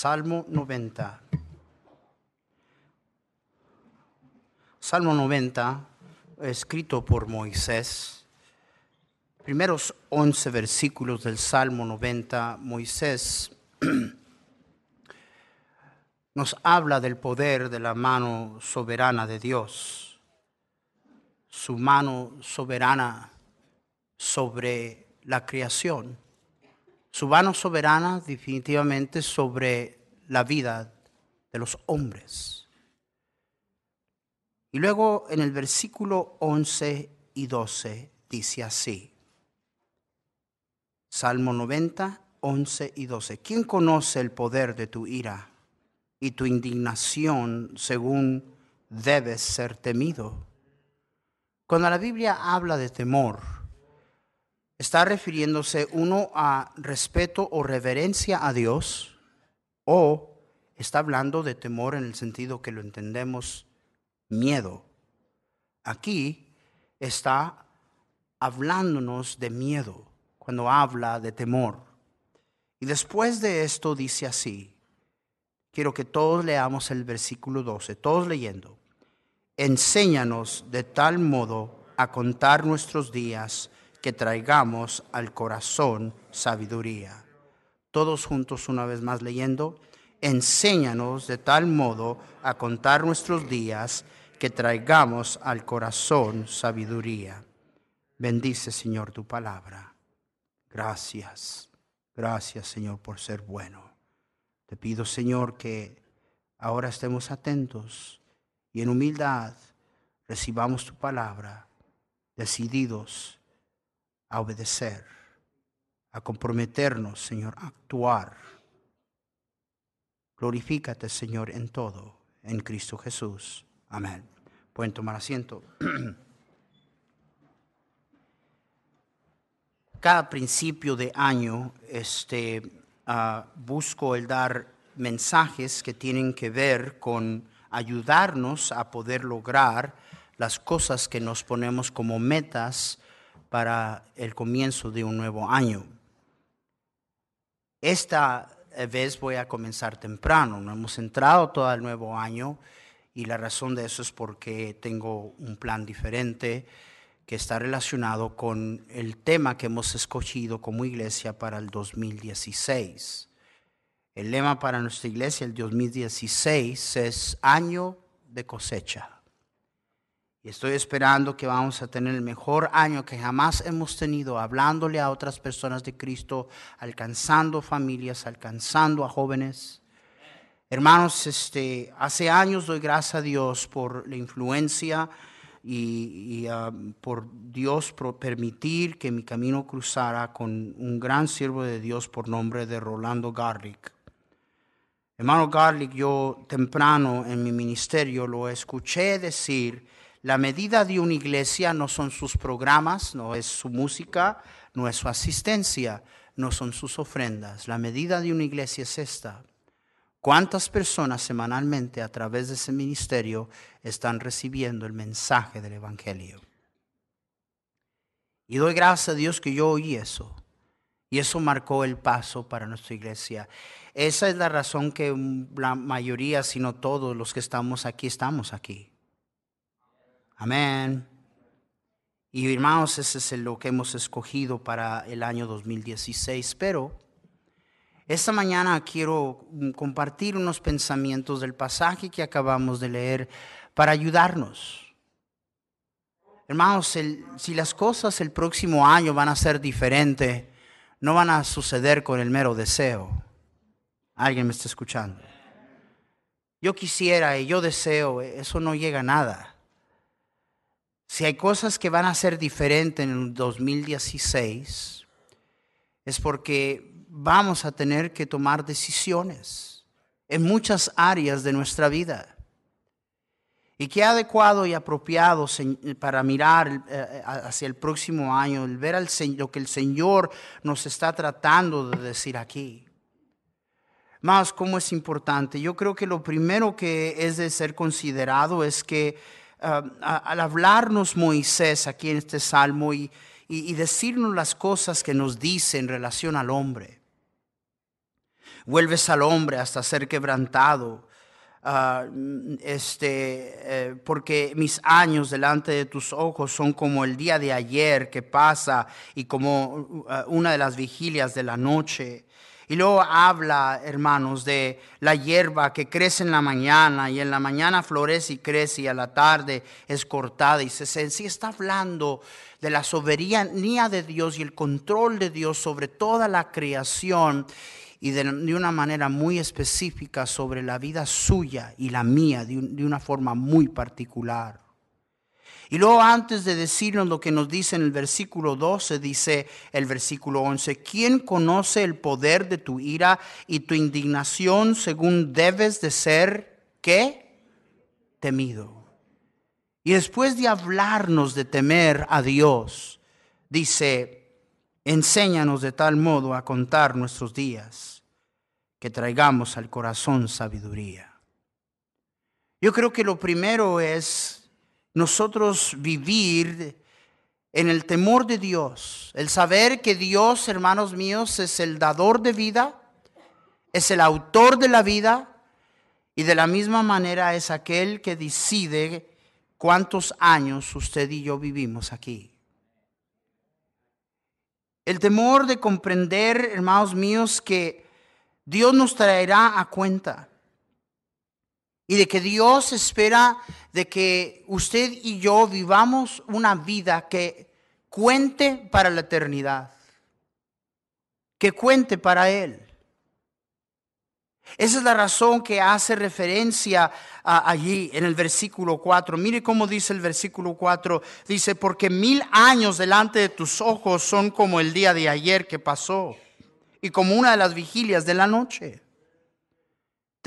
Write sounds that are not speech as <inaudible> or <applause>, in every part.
Salmo 90. Salmo 90, escrito por Moisés. Primeros 11 versículos del Salmo 90, Moisés <clears throat> nos habla del poder de la mano soberana de Dios, su mano soberana sobre la creación su mano soberana definitivamente sobre la vida de los hombres. Y luego en el versículo 11 y 12 dice así, Salmo 90, 11 y 12, ¿quién conoce el poder de tu ira y tu indignación según debes ser temido? Cuando la Biblia habla de temor, está refiriéndose uno a respeto o reverencia a Dios o está hablando de temor en el sentido que lo entendemos miedo. Aquí está hablándonos de miedo cuando habla de temor. Y después de esto dice así, quiero que todos leamos el versículo 12, todos leyendo, enséñanos de tal modo a contar nuestros días que traigamos al corazón sabiduría. Todos juntos una vez más leyendo, enséñanos de tal modo a contar nuestros días que traigamos al corazón sabiduría. Bendice, Señor, tu palabra. Gracias, gracias, Señor, por ser bueno. Te pido, Señor, que ahora estemos atentos y en humildad recibamos tu palabra, decididos a obedecer, a comprometernos, Señor, a actuar. Glorifícate, Señor, en todo, en Cristo Jesús. Amén. Pueden tomar asiento. <clears throat> Cada principio de año este, uh, busco el dar mensajes que tienen que ver con ayudarnos a poder lograr las cosas que nos ponemos como metas para el comienzo de un nuevo año. Esta vez voy a comenzar temprano, no hemos entrado todo el nuevo año y la razón de eso es porque tengo un plan diferente que está relacionado con el tema que hemos escogido como iglesia para el 2016. El lema para nuestra iglesia el 2016 es año de cosecha. Estoy esperando que vamos a tener el mejor año que jamás hemos tenido, hablándole a otras personas de Cristo, alcanzando familias, alcanzando a jóvenes. Hermanos, este, hace años doy gracias a Dios por la influencia y, ah, por Dios permitir que mi camino cruzara con un gran siervo de Dios por nombre de Rolando Garlic. Hermano Garlic, yo temprano en mi ministerio lo escuché decir, la medida de una iglesia no son sus programas, no es su música, no es su asistencia, no son sus ofrendas. La medida de una iglesia es esta. ¿Cuántas personas semanalmente a través de ese ministerio están recibiendo el mensaje del Evangelio? Y doy gracias a Dios que yo oí eso. Y eso marcó el paso para nuestra iglesia. Esa es la razón que la mayoría, si no todos los que estamos aquí, estamos aquí. Amén. Y hermanos, ese es lo que hemos escogido para el año 2016. Pero esta mañana quiero compartir unos pensamientos del pasaje que acabamos de leer para ayudarnos. Hermanos, si las cosas el próximo año van a ser diferentes, no van a suceder con el mero deseo. Alguien me está escuchando. Yo quisiera y yo deseo, eso no llega a nada. Si hay cosas que van a ser diferentes en el 2016, es porque vamos a tener que tomar decisiones en muchas áreas de nuestra vida. Y qué adecuado y apropiado para mirar eh, hacia el próximo año, el ver lo que el Señor nos está tratando de decir aquí. Más, cómo es importante. Yo creo que lo primero que es de ser considerado es que ah, al hablarnos Moisés aquí en este salmo y, y decirnos las cosas que nos dice en relación al hombre, vuelves al hombre hasta ser quebrantado Ah, este, eh, porque mis años delante de tus ojos son como el día de ayer que pasa y como uh, una de las vigilias de la noche. Y luego habla, hermanos, de la hierba que crece en la mañana y en la mañana florece y crece y a la tarde es cortada. Y se, sí está hablando de la soberanía de Dios y el control de Dios sobre toda la creación y de, una manera muy específica sobre la vida suya y la mía, de, de una forma muy particular. Y luego antes de decirnos lo que nos dice en el versículo 12, dice el versículo 11, ¿quién conoce el poder de tu ira y tu indignación según debes de ser, qué? Temido. Y después de hablarnos de temer a Dios, dice, Enséñanos de tal modo a contar nuestros días que traigamos al corazón sabiduría. Yo creo que lo primero es nosotros vivir en el temor de Dios, el saber que Dios, hermanos míos, es el dador de vida, es el autor de la vida y de la misma manera es aquel que decide cuántos años usted y yo vivimos aquí. El temor de comprender, hermanos míos, que Dios nos traerá a cuenta. Y de que Dios espera de que usted y yo vivamos una vida que cuente para la eternidad. Que cuente para Él. Esa es la razón que hace referencia allí en el versículo 4. Mire cómo dice el versículo 4. Dice, porque mil años delante de tus ojos son como el día de ayer que pasó y como una de las vigilias de la noche.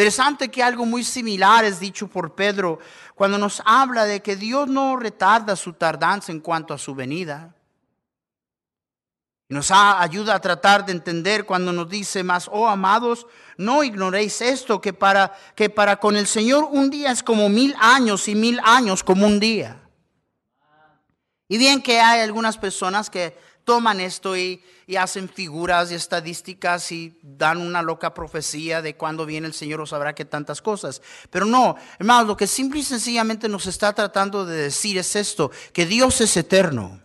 Interesante que algo muy similar es dicho por Pedro cuando nos habla de que Dios no retarda su tardanza en cuanto a su venida. Nos ayuda a tratar de entender cuando nos dice más, oh amados, no ignoréis esto, que para, que para con el Señor un día es como mil años y mil años como un día. Y bien que hay algunas personas que toman esto y, hacen figuras y estadísticas y dan una loca profecía de cuándo viene el Señor o sabrá que tantas cosas. Pero no, hermanos, lo que simple y sencillamente nos está tratando de decir es esto, que Dios es eterno.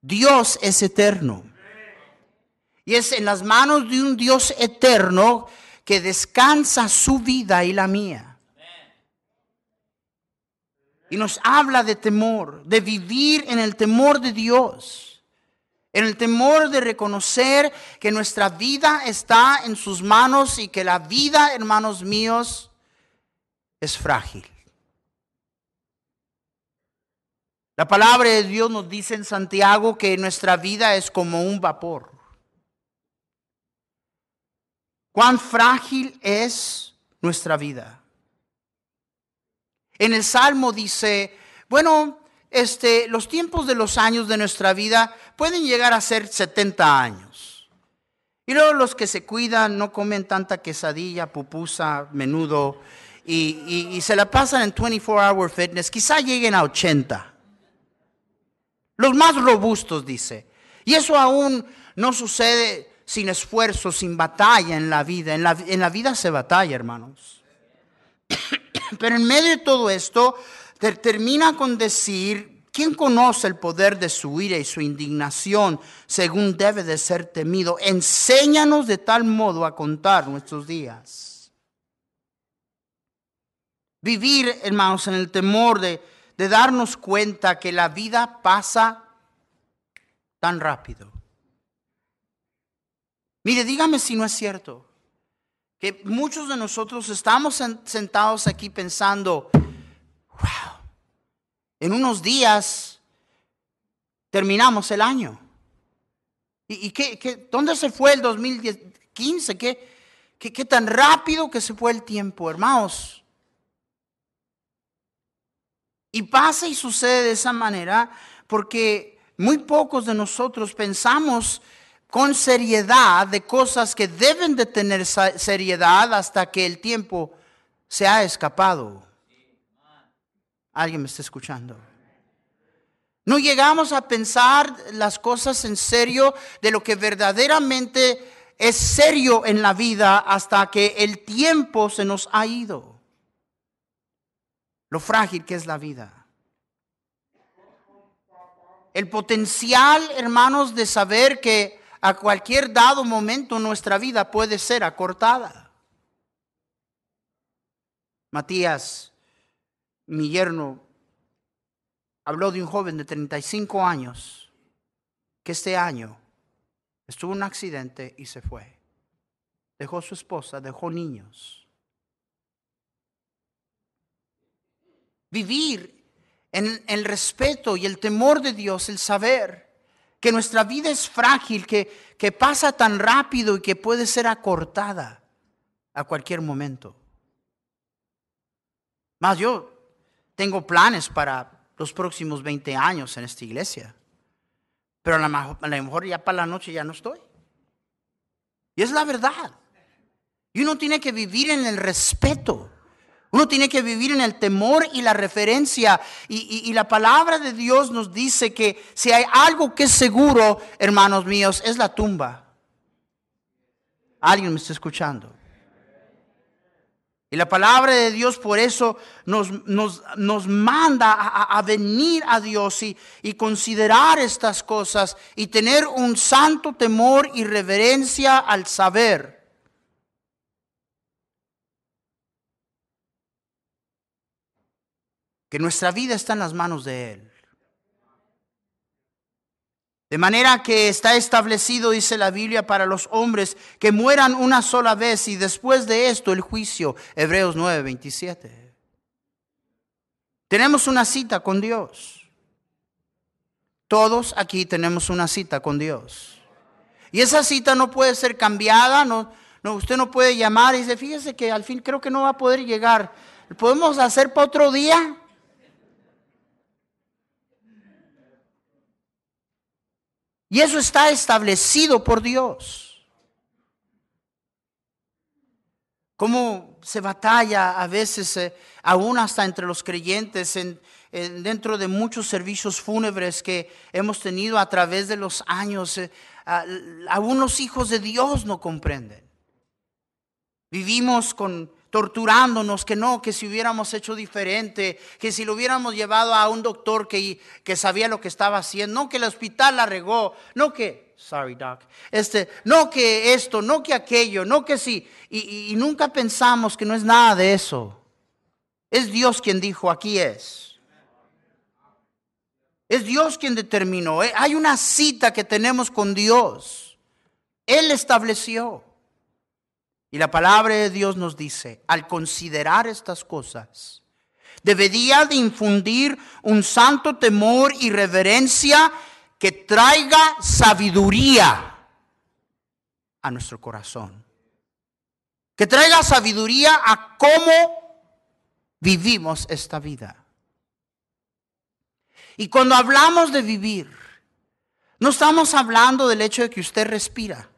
Dios es eterno. Y es en las manos de un Dios eterno que descansa su vida y la mía. Y nos habla de temor, de vivir en el temor de Dios, en el temor de reconocer que nuestra vida está en sus manos y que la vida, hermanos míos, es frágil. La palabra de Dios nos dice en Santiago que nuestra vida es como un vapor. Cuán frágil es nuestra vida. En el Salmo dice, bueno, este, los tiempos de los años de nuestra vida pueden llegar a ser 70 años. Y luego los que se cuidan no comen tanta quesadilla, pupusa, menudo, y, se la pasan en 24-hour fitness, quizá lleguen a 80. Los más robustos, dice. Y eso aún no sucede sin esfuerzo, sin batalla en la vida. En la, en la vida se batalla, hermanos. Pero en medio de todo esto, termina con decir, ¿quién conoce el poder de su ira y su indignación según debe de ser temido? Enséñanos de tal modo a contar nuestros días. Vivir, hermanos, en el temor de de darnos cuenta que la vida pasa tan rápido. Mire, dígame si no es cierto. Que muchos de nosotros estamos sentados aquí pensando, wow, en unos días terminamos el año. ¿Y, qué, dónde se fue el 2015? ¿Qué, qué, qué tan rápido que se fue el tiempo, hermanos? Y pasa y sucede de esa manera porque muy pocos de nosotros pensamos con seriedad de cosas que deben de tener seriedad hasta que el tiempo se ha escapado. ¿Alguien me está escuchando? No llegamos a pensar las cosas en serio de lo que verdaderamente es serio en la vida hasta que el tiempo se nos ha ido lo frágil que es la vida. El potencial, hermanos, de saber que a cualquier dado momento nuestra vida puede ser acortada. Matías, mi yerno, habló de un joven de 35 años que este año estuvo en un accidente y se fue. Dejó su esposa, dejó niños. vivir en el respeto y el temor de Dios, el saber que nuestra vida es frágil, que, que pasa tan rápido y que puede ser acortada a cualquier momento. Más yo tengo planes para los próximos 20 años en esta iglesia, pero a lo mejor ya para la noche ya no estoy. Y es la verdad. Y uno tiene que vivir en el respeto uno tiene que vivir en el temor y la referencia. Y, la palabra de Dios nos dice que si hay algo que es seguro, hermanos míos, es la tumba. ¿Alguien me está escuchando? Y la palabra de Dios por eso nos, nos, manda a, a, venir a Dios y, y, considerar estas cosas y tener un santo temor y reverencia al saber que nuestra vida está en las manos de Él. De manera que está establecido, dice la Biblia, para los hombres que mueran una sola vez y después de esto el juicio. Hebreos 9, 27. Tenemos una cita con Dios. Todos aquí tenemos una cita con Dios. Y esa cita no puede ser cambiada, no, usted no puede llamar y dice, fíjese que al fin creo que no va a poder llegar. ¿Podemos hacer para otro día? Y eso está establecido por Dios. Cómo se batalla a veces, eh, aún hasta entre los creyentes, en, dentro de muchos servicios fúnebres que hemos tenido a través de los años, eh, aún los hijos de Dios no comprenden. Vivimos con torturándonos, que no, que si hubiéramos hecho diferente, que si lo hubiéramos llevado a un doctor que, que sabía lo que estaba haciendo, no que el hospital la regó, no que, sorry doc, este, no que esto, no que aquello, no que sí, y, y nunca pensamos que no es nada de eso. Es Dios quien dijo, aquí es. Es Dios quien determinó. ¿eh? Hay una cita que tenemos con Dios. Él estableció. Y la palabra de Dios nos dice, al considerar estas cosas, debería de infundir un santo temor y reverencia que traiga sabiduría a nuestro corazón. Que traiga sabiduría a cómo vivimos esta vida. Y cuando hablamos de vivir, no estamos hablando del hecho de que usted respira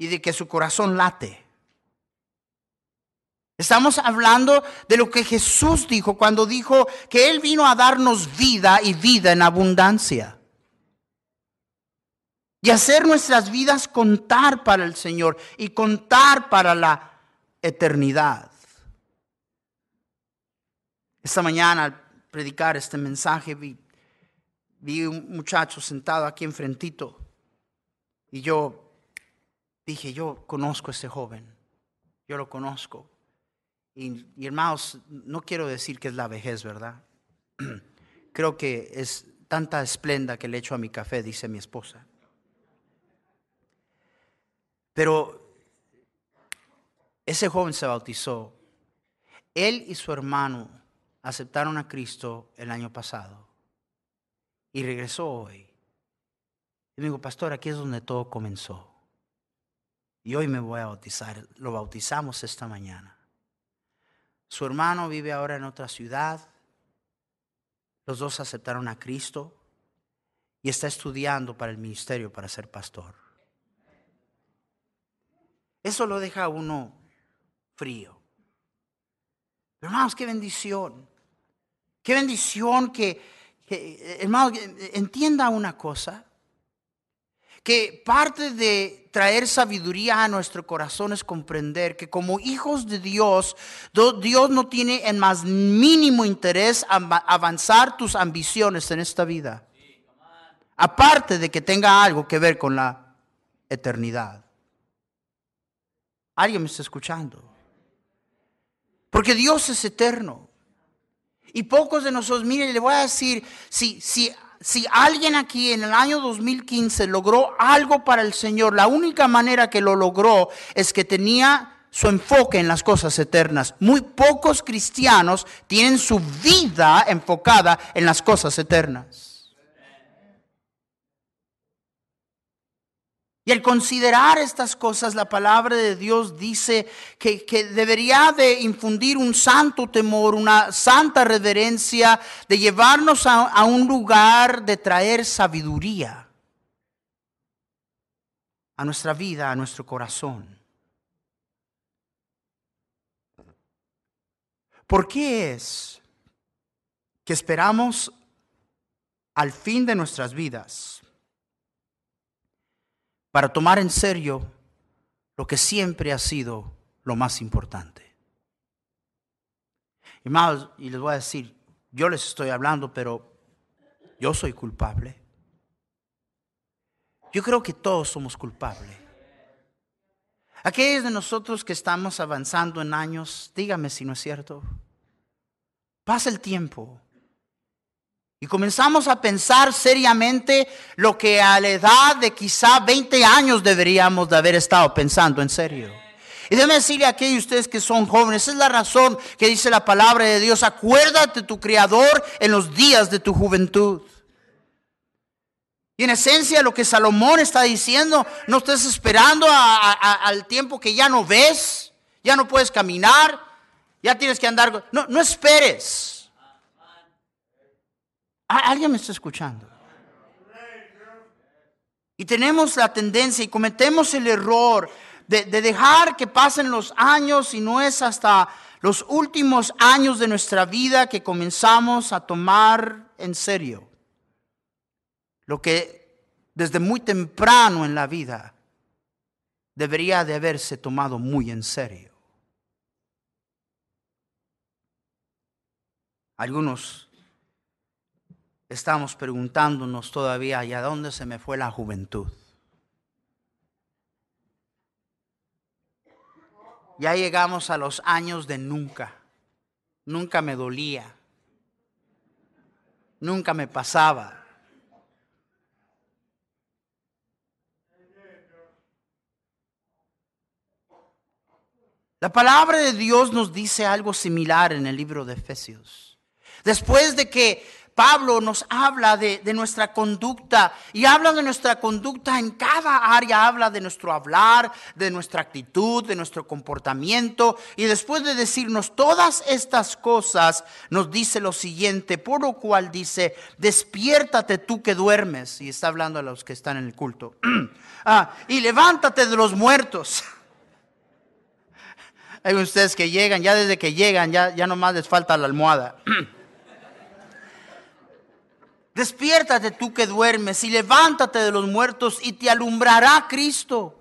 y de que su corazón late. Estamos hablando de lo que Jesús dijo cuando dijo que Él vino a darnos vida y vida en abundancia. Y hacer nuestras vidas contar para el Señor y contar para la eternidad. Esta mañana al predicar este mensaje vi, vi un muchacho sentado aquí enfrentito y yo dije, yo conozco a ese joven, yo lo conozco. Y, hermanos, no quiero decir que es la vejez, ¿verdad? <clears throat> Creo que es tanta esplenda que le echo a mi café, dice mi esposa. Pero Ese joven se bautizó. Él y su hermano aceptaron a Cristo el año pasado y regresó hoy. Y me dijo, pastor, aquí es donde todo comenzó. Y hoy me voy a bautizar. Lo bautizamos esta mañana. Su hermano vive ahora en otra ciudad. Los dos aceptaron a Cristo y está estudiando para el ministerio para ser pastor. Eso lo deja a uno frío. hermanos, qué bendición. Qué bendición que, que hermanos, entienda una cosa que parte de traer sabiduría a nuestro corazón es comprender que como hijos de Dios, Dios no tiene en más mínimo interés avanzar tus ambiciones en esta vida. Aparte de que tenga algo que ver con la eternidad. ¿Alguien me está escuchando? Porque Dios es eterno. Y pocos de nosotros, mire, le voy a decir, si, si si alguien aquí en el año 2015 logró algo para el Señor, la única manera que lo logró es que tenía su enfoque en las cosas eternas. Muy pocos cristianos tienen su vida enfocada en las cosas eternas. Y al considerar estas cosas, la palabra de Dios dice que, debería de infundir un santo temor, una santa reverencia, de llevarnos a, a un lugar de traer sabiduría a nuestra vida, a nuestro corazón. ¿Por qué es que esperamos al fin de nuestras vidas? Para tomar en serio lo que siempre ha sido lo más importante. Hermanos, y les voy a decir, yo les estoy hablando, pero yo soy culpable. Yo creo que todos somos culpables. Aquellos de nosotros que estamos avanzando en años, dígame si no es cierto. Pasa el tiempo y comenzamos a pensar seriamente lo que a la edad de quizá 20 años deberíamos de haber estado pensando en serio. Y déjeme decirle a aquellos de ustedes que son jóvenes, esa es la razón que dice la palabra de Dios, acuérdate tu Creador en los días de tu juventud. Y en esencia lo que Salomón está diciendo, no estés esperando al tiempo que ya no ves, ya no puedes caminar, ya tienes que andar. No, no esperes. ¿Alguien me está escuchando? Y tenemos la tendencia y cometemos el error de, dejar que pasen los años y no es hasta los últimos años de nuestra vida que comenzamos a tomar en serio lo que desde muy temprano en la vida debería de haberse tomado muy en serio. Algunos estamos preguntándonos todavía, ¿y a dónde se me fue la juventud? Ya llegamos a los años de nunca. Nunca me dolía. Nunca me pasaba. La palabra de Dios nos dice algo similar en el libro de Efesios. Después de que Pablo nos habla de, nuestra conducta y habla de nuestra conducta en cada área, habla de nuestro hablar, de nuestra actitud, de nuestro comportamiento y después de decirnos todas estas cosas nos dice lo siguiente, por lo cual dice, despiértate tú que duermes y está hablando a los que están en el culto <clears throat> ah, y levántate de los muertos. <laughs> Hay ustedes que llegan, ya desde que llegan, ya, ya nomás les falta la almohada. <clears throat> Despiértate tú que duermes y levántate de los muertos y te alumbrará Cristo.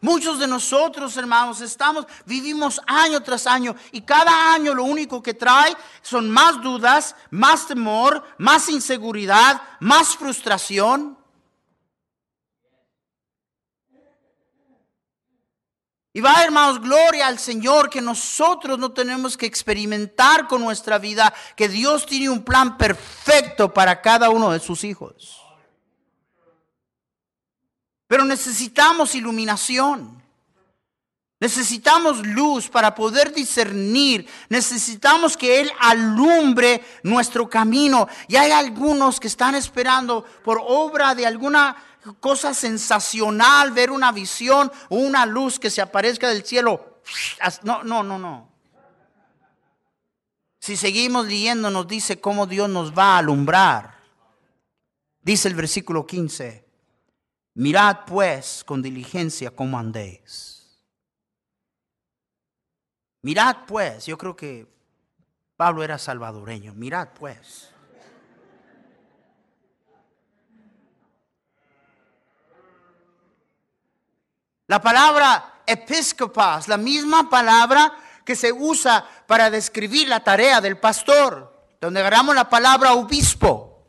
Muchos de nosotros, hermanos, estamos, vivimos año tras año y cada año lo único que trae son más dudas, más temor, más inseguridad, más frustración. Y va, hermanos, gloria al Señor que nosotros no tenemos que experimentar con nuestra vida, que Dios tiene un plan perfecto para cada uno de sus hijos. Pero necesitamos iluminación. Necesitamos luz para poder discernir. Necesitamos que Él alumbre nuestro camino. Y hay algunos que están esperando por obra de alguna cosa sensacional, ver una visión una luz que se aparezca del cielo. No, no, no, no. Si seguimos leyendo nos dice cómo Dios nos va a alumbrar. Dice el versículo 15, mirad pues con diligencia cómo andéis Mirad pues, yo creo que Pablo era salvadoreño, mirad pues. La palabra episcopas, la misma palabra que se usa para describir la tarea del pastor, donde agarramos la palabra obispo.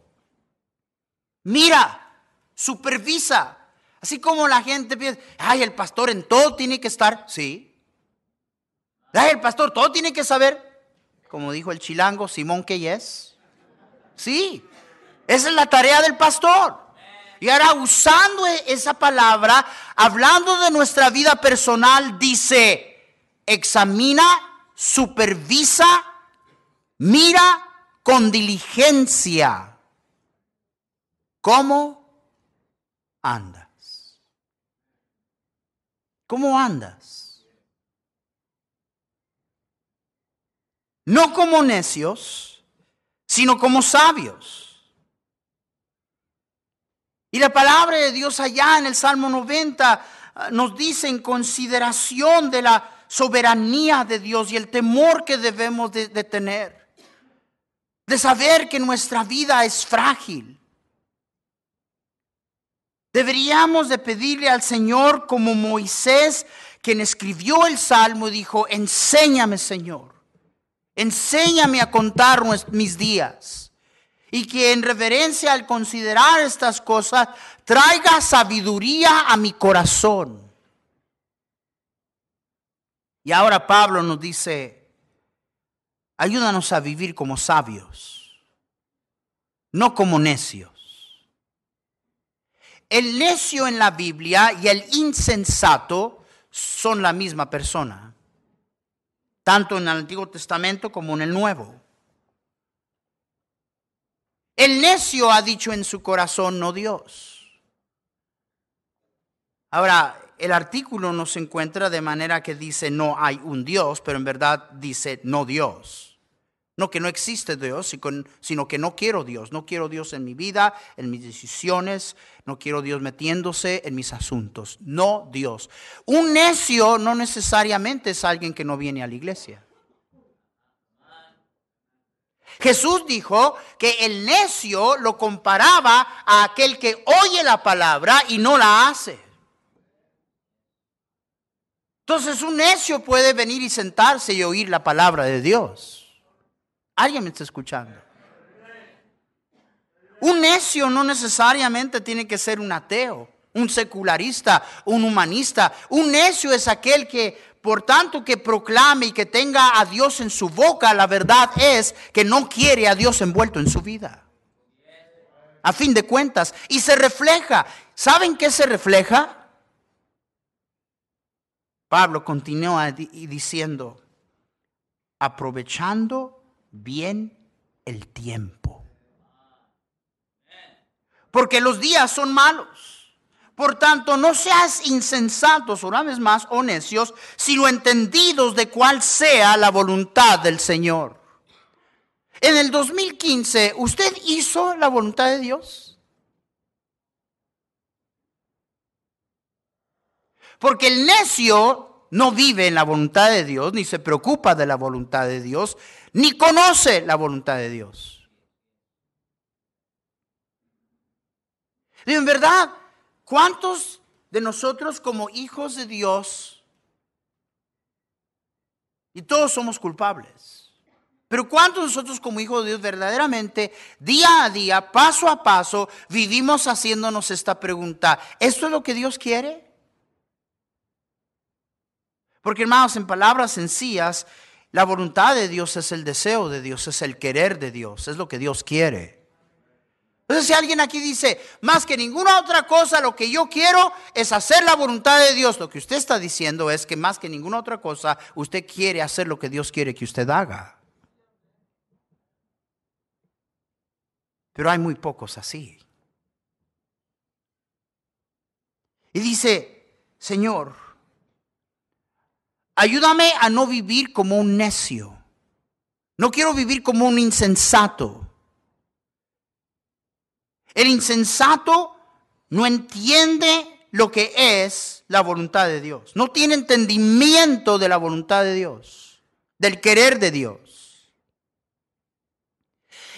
Mira, supervisa, así como la gente piensa, ay, el pastor en todo tiene que estar, sí, el pastor todo tiene que saber, como dijo el chilango Simón que es. Sí, esa es la tarea del pastor. Y ahora usando e-, esa palabra, hablando de nuestra vida personal, dice, examina, supervisa, mira con diligencia cómo andas. ¿Cómo andas? no como necios, sino como sabios. Y la palabra de Dios allá en el Salmo 90 ah, nos dice en consideración de la soberanía de Dios y el temor que debemos de, tener, de saber que nuestra vida es frágil. Deberíamos de pedirle al Señor como Moisés, quien escribió el Salmo, dijo, enséñame Señor Enséñame a contar mis días. Y que en reverencia al considerar estas cosas traiga sabiduría a mi corazón. Y ahora Pablo nos dice, ayúdanos a vivir como sabios, no como necios. El necio en la Biblia y el insensato son la misma persona tanto en el Antiguo Testamento como en el Nuevo. El necio ha dicho en su corazón, no Dios. Ahora, el artículo no se encuentra de manera que dice no hay un Dios, pero en verdad dice no Dios. No que no existe Dios, sino que no quiero Dios. No quiero Dios en mi vida, en mis decisiones. No quiero Dios metiéndose en mis asuntos. No Dios. Un necio no necesariamente es alguien que no viene a la iglesia. Jesús dijo que el necio lo comparaba a aquel que oye la palabra y no la hace. Entonces un necio puede venir y sentarse y oír la palabra de Dios. ¿Alguien me está escuchando? Un necio no necesariamente tiene que ser un ateo, un secularista, un humanista. Un necio es aquel que, por tanto que proclame y que tenga a Dios en su boca, la verdad es que no quiere a Dios envuelto en su vida. A fin de cuentas. Y se refleja. ¿Saben qué se refleja? Pablo continúa diciendo, aprovechando bien el tiempo. Porque los días son malos. Por tanto, no seas insensatos, una vez más, o necios, sino entendidos de cuál sea la voluntad del Señor. En el 2015, ¿usted hizo la voluntad de Dios? Porque el necio no vive en la voluntad de Dios, ni se preocupa de la voluntad de Dios, ni conoce la voluntad de Dios. Y en verdad, ¿cuántos de nosotros como hijos de Dios, y todos somos culpables, pero cuántos de nosotros como hijos de Dios verdaderamente, día a día, paso a paso, vivimos haciéndonos esta pregunta, ¿esto es lo que Dios quiere? Porque hermanos, en palabras sencillas, la voluntad de Dios es el deseo de Dios, es el querer de Dios, es lo que Dios quiere. Entonces, si alguien aquí dice, más que ninguna otra cosa, lo que yo quiero es hacer la voluntad de Dios, lo que usted está diciendo es que más que ninguna otra cosa, usted quiere hacer lo que Dios quiere que usted haga. Pero hay muy pocos así. Y dice, Señor, ayúdame a no vivir como un necio. No quiero vivir como un insensato. El insensato no entiende lo que es la voluntad de Dios. No tiene entendimiento de la voluntad de Dios, del querer de Dios.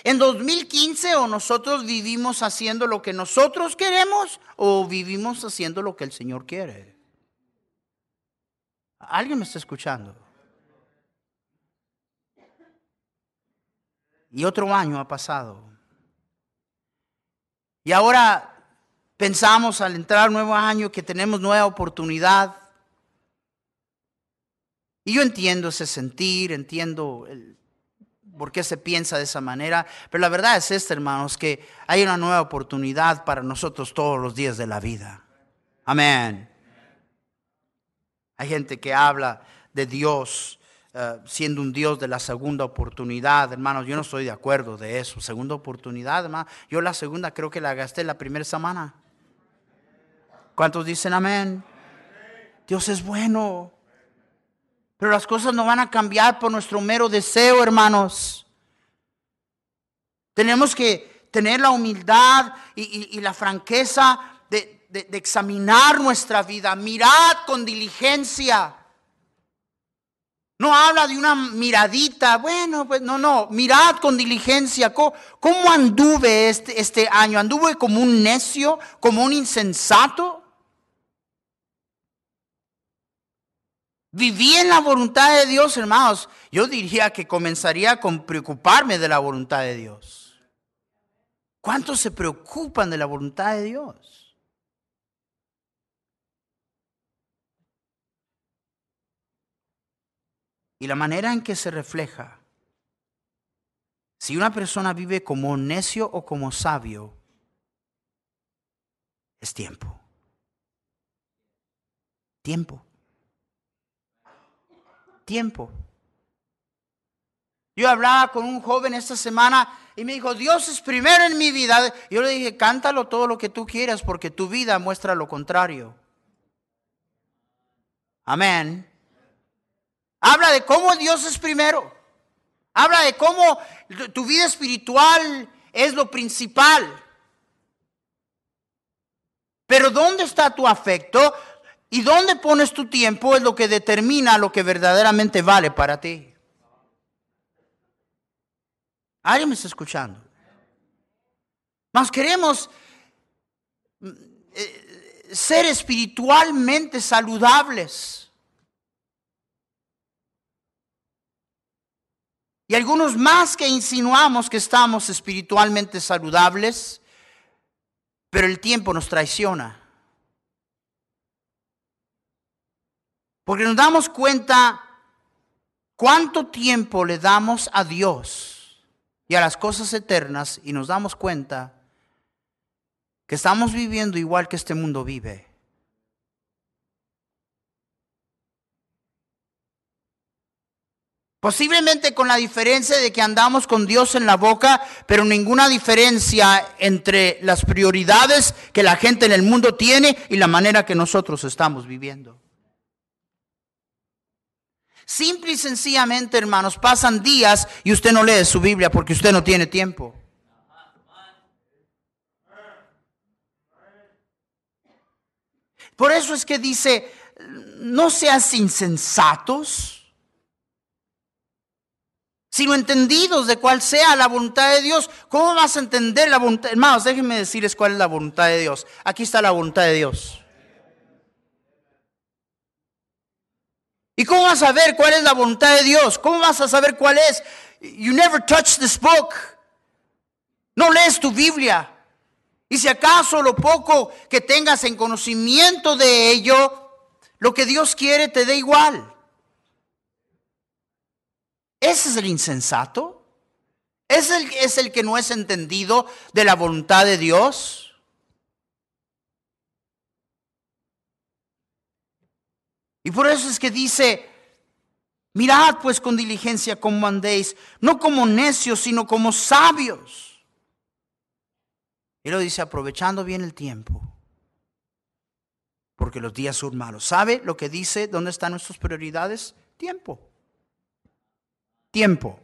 En 2015 o nosotros vivimos haciendo lo que nosotros queremos o vivimos haciendo lo que el Señor quiere. ¿Alguien me está escuchando? Y otro año ha pasado. Y ahora pensamos al entrar nuevo año que tenemos nueva oportunidad. Y yo entiendo ese sentir, entiendo el, por qué se piensa de esa manera, pero la verdad es esta, hermanos, que hay una nueva oportunidad para nosotros todos los días de la vida. Amén. Hay gente que habla de Dios eh, siendo un Dios de la segunda oportunidad, hermanos, yo no estoy de acuerdo de eso. Segunda oportunidad, hermano. Yo la segunda creo que la gasté la primera semana. ¿Cuántos dicen amén? Dios es bueno. Pero las cosas no van a cambiar por nuestro mero deseo, hermanos. Tenemos que tener la humildad y, la franqueza de, de examinar nuestra vida. Mirad con diligencia no habla de una miradita, bueno, pues no, no, mirad con diligencia cómo, anduve este, este año. ¿Anduve como un necio, como un insensato? Viví en la voluntad de Dios, hermanos. Yo diría que comenzaría con preocuparme de la voluntad de Dios. ¿Cuántos se preocupan de la voluntad de Dios? Y la manera en que se refleja. Si una persona vive como necio o como sabio, es tiempo. Tiempo. Tiempo. Yo hablaba con un joven esta semana y me dijo, Dios es primero en mi vida. Yo le dije, cántalo todo lo que tú quieras porque tu vida muestra lo contrario. Amén. Habla de cómo Dios es primero. Habla de cómo tu vida espiritual es lo principal. Pero ¿dónde está tu afecto? Y dónde pones tu tiempo es lo que determina lo que verdaderamente vale para ti. ¿Alguien me está escuchando? Más queremos eh, ser espiritualmente saludables. Y algunos más que insinuamos que estamos espiritualmente saludables, pero el tiempo nos traiciona. Porque nos damos cuenta cuánto tiempo le damos a Dios y a las cosas eternas y nos damos cuenta que estamos viviendo igual que este mundo vive. Posiblemente con la diferencia de que andamos con Dios en la boca, pero ninguna diferencia entre las prioridades que la gente en el mundo tiene y la manera que nosotros estamos viviendo. Simple y sencillamente, hermanos, pasan días y usted no lee su Biblia porque usted no tiene tiempo. Por eso es que dice, no seas insensatos sino entendidos de cuál sea la voluntad de Dios. ¿Cómo vas a entender la voluntad? Hermanos, déjenme decirles cuál es la voluntad de Dios. Aquí está la voluntad de Dios. ¿Y cómo vas a saber cuál es la voluntad de Dios? ¿Cómo vas a saber cuál es? You never touch this book. No lees tu Biblia. Y si acaso lo poco que tengas en conocimiento de ello, lo que Dios quiere te da igual. Ese es el insensato. ¿Es el, ¿Es el que no es entendido de la voluntad de Dios? Y por eso es que dice, mirad pues con diligencia cómo andéis, no como necios, sino como sabios. Y lo dice, aprovechando bien el tiempo, porque los días son malos. ¿Sabe lo que dice? ¿Dónde están nuestras prioridades? Tiempo. Tiempo.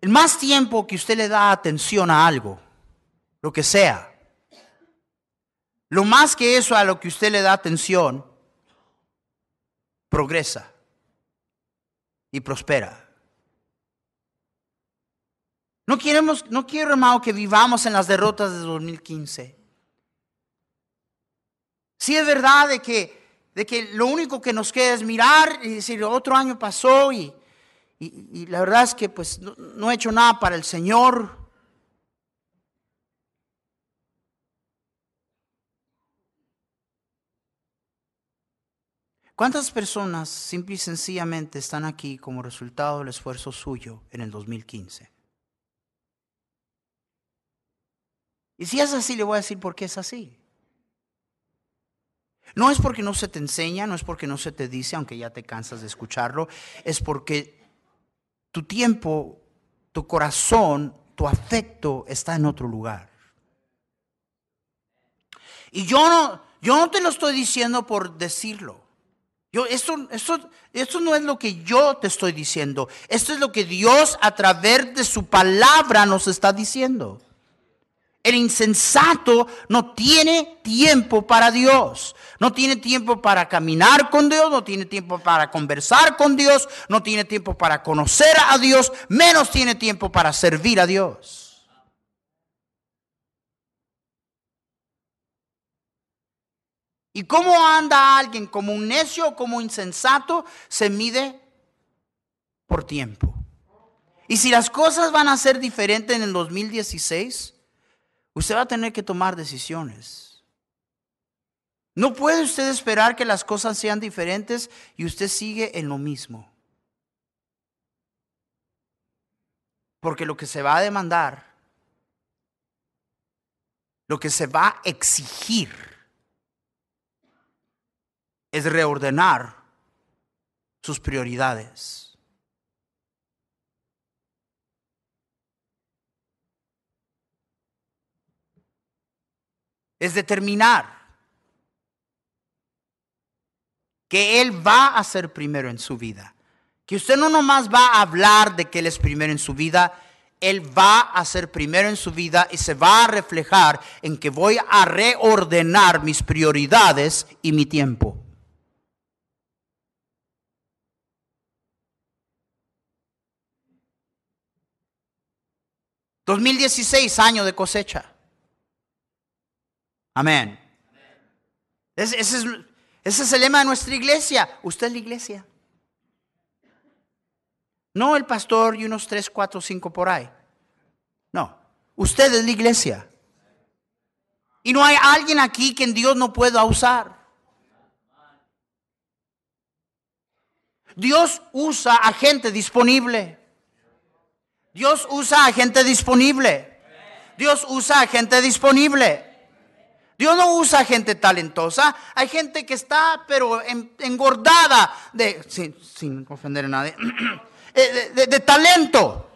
El más tiempo que usted le da atención a algo, lo que sea, lo más que eso a lo que usted le da atención, progresa y prospera. No queremos, no quiero, hermano, que vivamos en las derrotas de 2015. Sí es verdad de que, de que lo único que nos queda es mirar y decir, otro año pasó y, y, la verdad es que pues no, no he hecho nada para el Señor. ¿Cuántas personas simple y sencillamente están aquí como resultado del esfuerzo suyo en el 2015? Y si es así, le voy a decir por qué es así. No es porque no se te enseña, no es porque no se te dice, aunque ya te cansas de escucharlo, es porque tu tiempo, tu corazón, tu afecto está en otro lugar. Y yo no, yo no te lo estoy diciendo por decirlo. Yo, esto, esto, esto no es lo que yo te estoy diciendo. Esto es lo que Dios a través de su palabra nos está diciendo. El insensato no tiene tiempo para Dios. No tiene tiempo para caminar con Dios, no tiene tiempo para conversar con Dios, no tiene tiempo para conocer a Dios, menos tiene tiempo para servir a Dios. ¿Y cómo anda alguien como un necio o como insensato? Se mide por tiempo. Y si las cosas van a ser diferentes en el 2016, Usted va a tener que tomar decisiones. No puede usted esperar que las cosas sean diferentes y usted sigue en lo mismo. Porque lo que se va a demandar, lo que se va a exigir, es reordenar sus prioridades. Es determinar que Él va a ser primero en su vida. Que usted no nomás va a hablar de que Él es primero en su vida, Él va a ser primero en su vida y se va a reflejar en que voy a reordenar mis prioridades y mi tiempo. ...2016, año de cosecha. Amén. Ese, es, el lema de nuestra iglesia. Usted es la iglesia. No el pastor y unos tres, cuatro, cinco por ahí. No, usted es la iglesia. Y no hay alguien aquí que Dios no pueda usar. Dios usa a gente disponible. Dios usa a gente disponible. Dios usa a gente disponible. Dios no usa gente talentosa. Hay gente que está, pero engordada de, sin, ofender a nadie, <clears throat> eh, de, talento.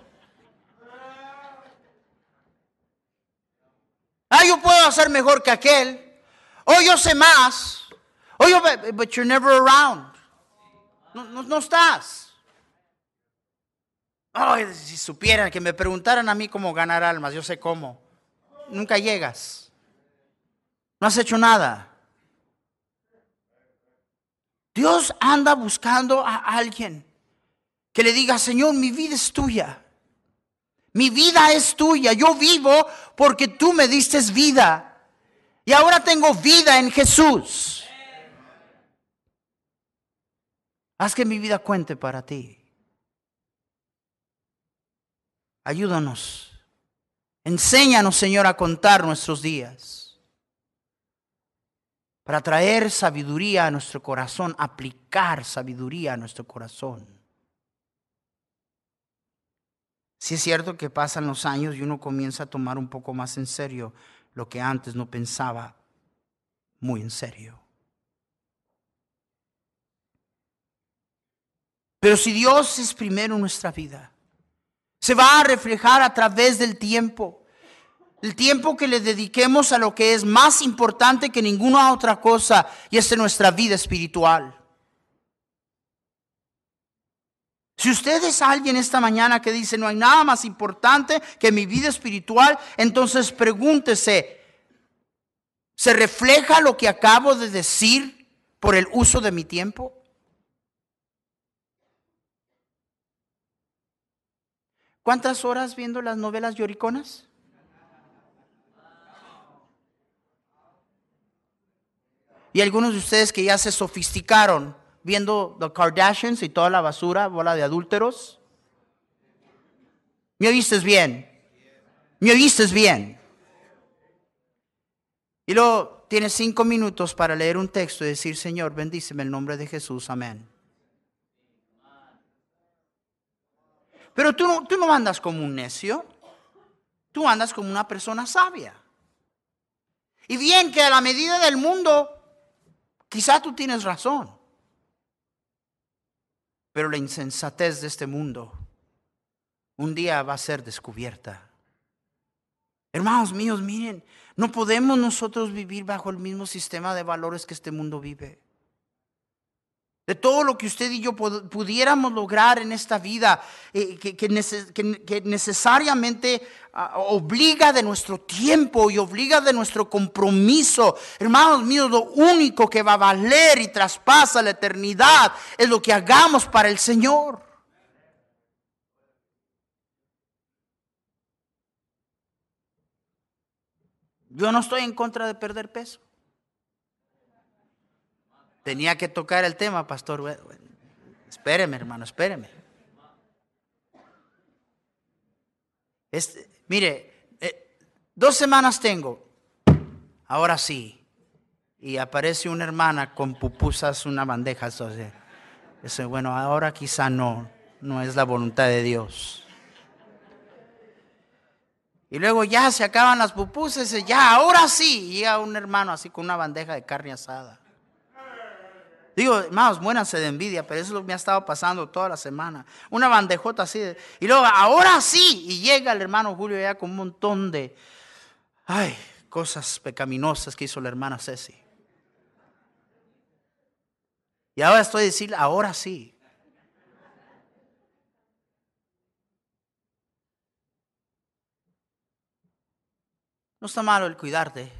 Ah, yo puedo hacer mejor que aquel. O yo sé más. O yo, but you're never around. No, no, estás. Ay, si supieran que me preguntaran a mí cómo ganar almas, yo sé cómo. Nunca llegas. No has hecho nada. Dios anda buscando a alguien que le diga, Señor, mi vida es tuya. Mi vida es tuya. Yo vivo porque tú me diste vida. Y ahora tengo vida en Jesús. Haz que mi vida cuente para ti. Ayúdanos. Enséñanos, Señor, a contar nuestros días. Para traer sabiduría a nuestro corazón, aplicar sabiduría a nuestro corazón. Si es cierto que pasan los años y uno comienza a tomar un poco más en serio lo que antes no pensaba muy en serio. Pero si Dios es primero en nuestra vida, se va a reflejar a través del tiempo. El tiempo que le dediquemos a lo que es más importante que ninguna otra cosa, y es nuestra vida espiritual. Si usted es alguien esta mañana que dice, no hay nada más importante que mi vida espiritual, entonces pregúntese, ¿se refleja lo que acabo de decir por el uso de mi tiempo? ¿Cuántas horas viendo las novelas lloriconas? Y algunos de ustedes que ya se sofisticaron viendo The Kardashians y toda la basura, bola de adúlteros. ¿Me oíste bien? ¿Me oíste bien? Y luego tienes cinco minutos para leer un texto y decir, Señor, bendíceme el nombre de Jesús, amén. Pero tú no, tú no andas como un necio, tú andas como una persona sabia. Y bien que a la medida del mundo, quizá tú tienes razón, pero la insensatez de este mundo un día va a ser descubierta. Hermanos míos, miren, no podemos nosotros vivir bajo el mismo sistema de valores que este mundo vive de todo lo que usted y yo pudiéramos lograr en esta vida, eh, que, necesariamente ah, obliga de nuestro tiempo y obliga de nuestro compromiso. Hermanos míos, lo único que va a valer y traspasa la eternidad es lo que hagamos para el Señor. Yo no estoy en contra de perder peso. Tenía que tocar el tema, pastor. Espéreme, hermano, espéreme. Este, mire, eh, dos semanas tengo. Ahora sí. Y aparece una hermana con pupusas, una bandeja. Eso, bueno, ahora quizá no, no es la voluntad de Dios. Y luego ya se acaban las pupusas, ya, ahora sí. Y llega un hermano así con una bandeja de carne asada. Digo, hermanos, muéranse de envidia, pero eso es lo que me ha estado pasando toda la semana. Una bandejota así. y luego, ahora sí. Y llega el hermano Julio ya con un montón de, ay, cosas pecaminosas que hizo la hermana Ceci. Y ahora estoy diciendo, ahora sí. No está malo el cuidarte.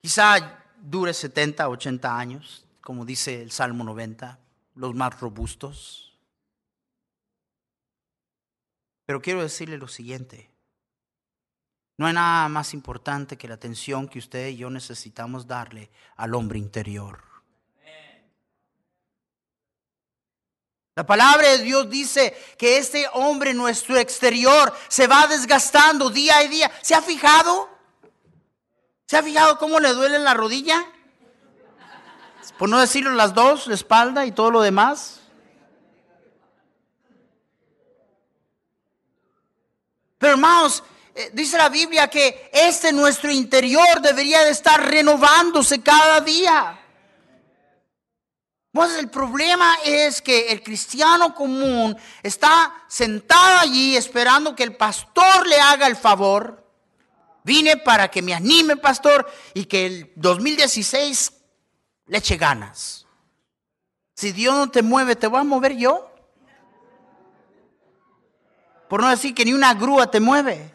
Quizá dure 70, 80 años, como dice el Salmo 90, los más robustos. Pero quiero decirle lo siguiente. No hay nada más importante que la atención que usted y yo necesitamos darle al hombre interior. La palabra de Dios dice que este hombre, nuestro exterior, se va desgastando día a día. ¿Se ha fijado? ¿Se ha fijado cómo le duele la rodilla? Por no decirlo las dos, la espalda y todo lo demás. Pero hermanos, eh, dice la Biblia que este nuestro interior debería de estar renovándose cada día. Pues el problema es que el cristiano común está sentado allí esperando que el pastor le haga el favor Vine para que me anime, pastor, y que el 2016 le eche ganas. Si Dios no te mueve, ¿te voy a mover yo? Por no decir que ni una grúa te mueve.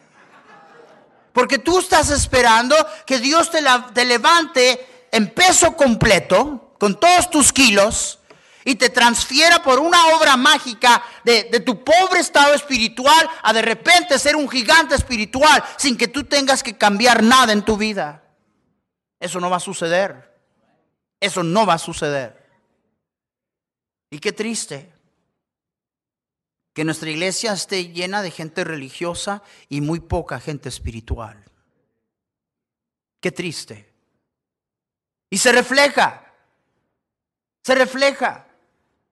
Porque tú estás esperando que Dios te, te levante en peso completo, con todos tus kilos, y te transfiera por una obra mágica de, tu pobre estado espiritual a de repente ser un gigante espiritual sin que tú tengas que cambiar nada en tu vida. Eso no va a suceder. Eso no va a suceder. Y qué triste que nuestra iglesia esté llena de gente religiosa y muy poca gente espiritual. Qué triste. Y se refleja, se refleja.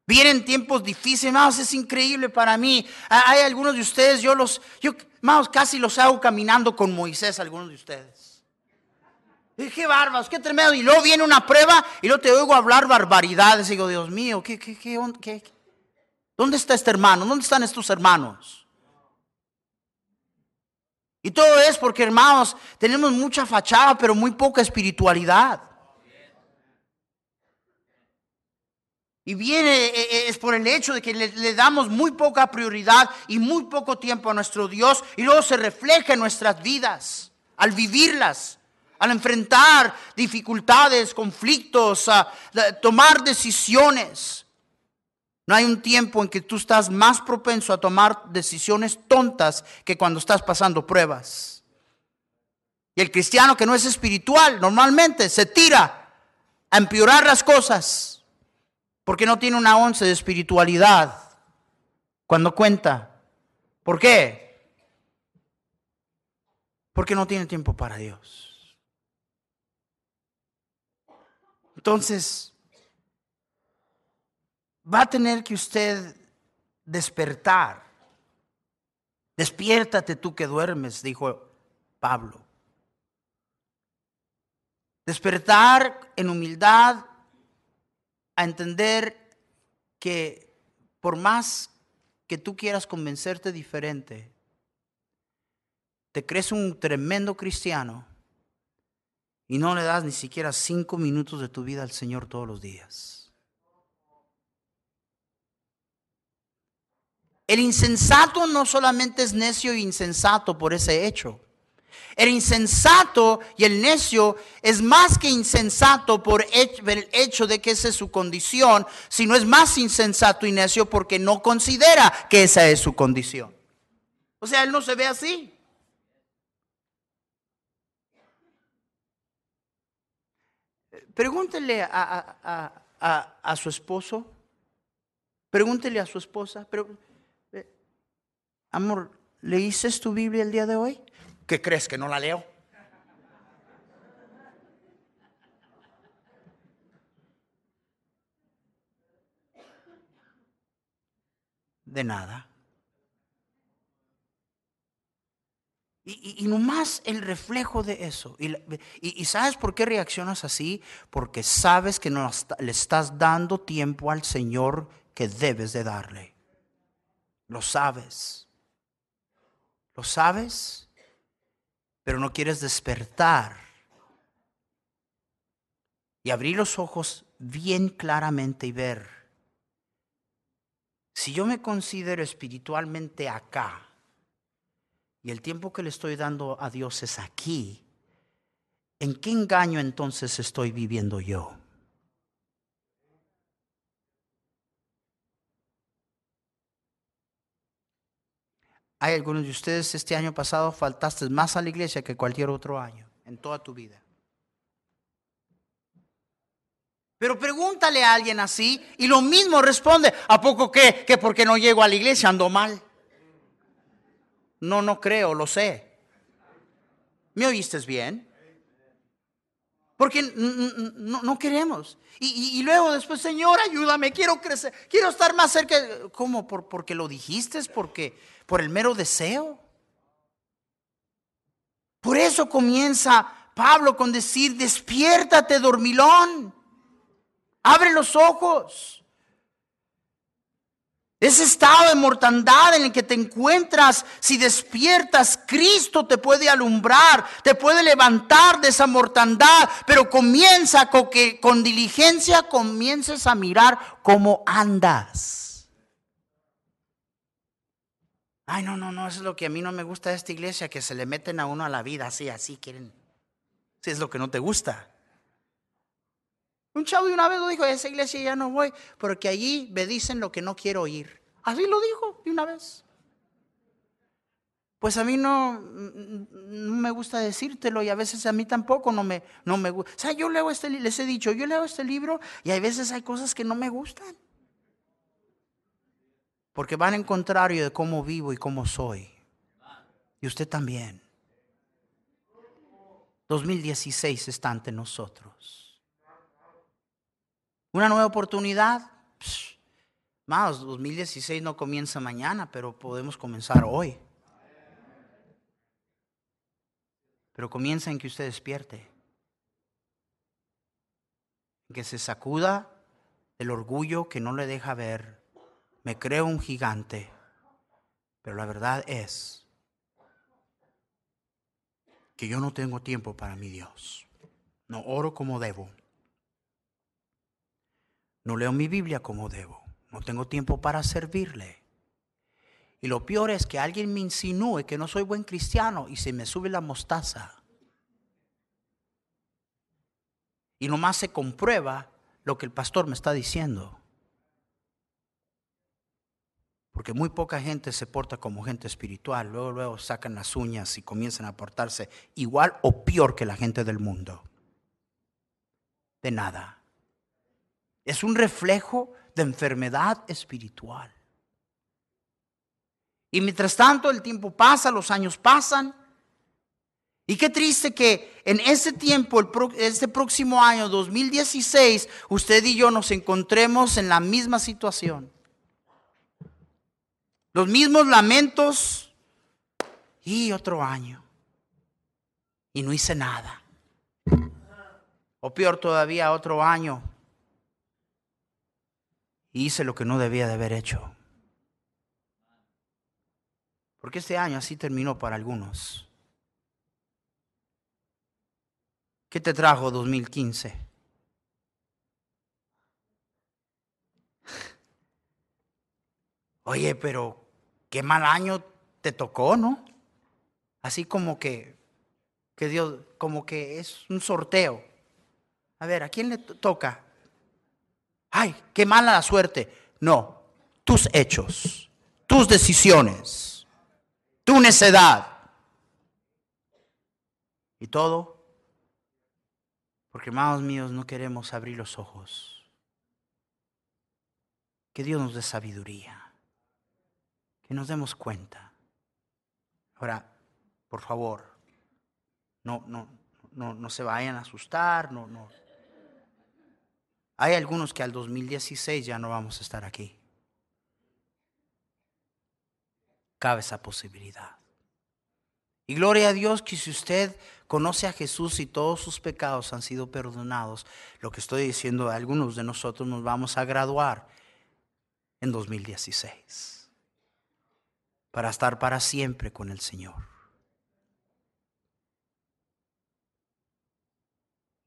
Vienen tiempos difíciles, más es increíble para mí. Hay algunos de ustedes, yo los, yo, más casi los hago caminando con Moisés, algunos de ustedes. Y qué bárbaros, qué tremendo. Y luego viene una prueba y luego te oigo hablar barbaridades. Y digo, Dios mío, ¿qué, qué, qué, qué, ¿dónde está este hermano? ¿Dónde están estos hermanos? Y todo es porque, hermanos, tenemos mucha fachada, pero muy poca espiritualidad. Y viene, e, e, es por el hecho de que le, damos muy poca prioridad y muy poco tiempo a nuestro Dios y luego se refleja en nuestras vidas al vivirlas, al enfrentar dificultades, conflictos, a, tomar decisiones. No hay un tiempo en que tú estás más propenso a tomar decisiones tontas que cuando estás pasando pruebas. Y el cristiano que no es espiritual normalmente se tira a empeorar las cosas porque no tiene una once de espiritualidad cuando cuenta. ¿Por qué? Porque no tiene tiempo para Dios. Entonces, va a tener que usted despertar. Despiértate tú que duermes, dijo Pablo. Despertar en humildad a entender que por más que tú quieras convencerte diferente, te crees un tremendo cristiano y no le das ni siquiera cinco minutos de tu vida al Señor todos los días. El insensato no solamente es necio e insensato por ese hecho. El insensato y el necio es más que insensato por el hecho de que esa es su condición, sino es más insensato y necio porque no considera que esa es su condición. O sea, él no se ve así. Pregúntele a, su esposo, pregúntele a su esposa, pero, eh, amor, ¿leíste tu Biblia el día de hoy? ¿Qué crees que no la leo? De nada. Y, y, nomás el reflejo de eso. Y, sabes por qué reaccionas así? Porque sabes que no le estás dando tiempo al Señor que debes de darle. Lo sabes. ¿Lo sabes? Pero no quieres despertar y abrir los ojos bien claramente y ver, si yo me considero espiritualmente acá y el tiempo que le estoy dando a Dios es aquí, ¿en qué engaño entonces estoy viviendo yo? Hay algunos de ustedes este año pasado faltaste más a la iglesia que cualquier otro año en toda tu vida. Pero pregúntale a alguien así y lo mismo responde. ¿A poco qué? Que porque no llego a la iglesia ando mal. No, no creo, lo sé. ¿Me oíste bien? Porque no, queremos. Y, luego después, Señor, ayúdame, quiero crecer, quiero estar más cerca. ¿Cómo? ¿Por, ¿Porque lo dijiste? ¿Porque por el mero deseo. Por eso comienza Pablo con decir, despiértate dormilón, abre los ojos. Ese estado de mortandad en el que te encuentras, si despiertas, Cristo te puede alumbrar, te puede levantar de esa mortandad, pero comienza con que con diligencia comiences a mirar cómo andas. Ay, no, no, no, eso es lo que a mí no me gusta de esta iglesia, que se le meten a uno a la vida así, así quieren. Si es lo que no te gusta. Un chavo de una vez lo dijo, a esa iglesia ya no voy, porque allí me dicen lo que no quiero oír. Así lo dijo de una vez. Pues a mí no, no, me gusta decírtelo y a veces a mí tampoco no me, no me gusta. O sea, yo leo este, les he dicho, yo leo este libro y a veces hay cosas que no me gustan. Porque van en contrario de cómo vivo y cómo soy. Y usted también. 2016 está ante nosotros. Una nueva oportunidad. Más, 2016 no comienza mañana, pero podemos comenzar hoy. Pero comienza en que usted despierte. En que se sacuda el orgullo que no le deja ver. Me creo un gigante. Pero la verdad es que yo no tengo tiempo para mi Dios. No oro como debo. No leo mi Biblia como debo. No tengo tiempo para servirle. Y lo peor es que alguien me insinúe que no soy buen cristiano y se me sube la mostaza. Y nomás se comprueba lo que el pastor me está diciendo. Porque muy poca gente se porta como gente espiritual. Luego, luego sacan las uñas y comienzan a portarse igual o peor que la gente del mundo. De nada. Es un reflejo de enfermedad espiritual. Y mientras tanto el tiempo pasa, los años pasan. Y qué triste que en ese tiempo, este próximo año 2016, usted y yo nos encontremos en la misma situación. Los mismos lamentos y otro año. Y no hice nada. O peor todavía, otro año. Y hice lo que no debía de haber hecho. Porque este año así terminó para algunos. ¿Qué te trajo 2015? <laughs> Oye, pero qué mal año te tocó, ¿no? Así como que, que Dios, como que es un sorteo. A ver, ¿a quién le toca? Ay, qué mala la suerte. No, tus hechos, tus decisiones tu necedad. Y todo porque, hermanos míos, no queremos abrir los ojos. Que Dios nos dé sabiduría. Que nos demos cuenta. Ahora, por favor, no, no, no, no se vayan a asustar, no, no. Hay algunos que al 2016 ya no vamos a estar aquí. cabe esa posibilidad. Y gloria a Dios que si usted conoce a Jesús y todos sus pecados han sido perdonados, lo que estoy diciendo, algunos de nosotros nos vamos a graduar en 2016 para estar para siempre con el Señor.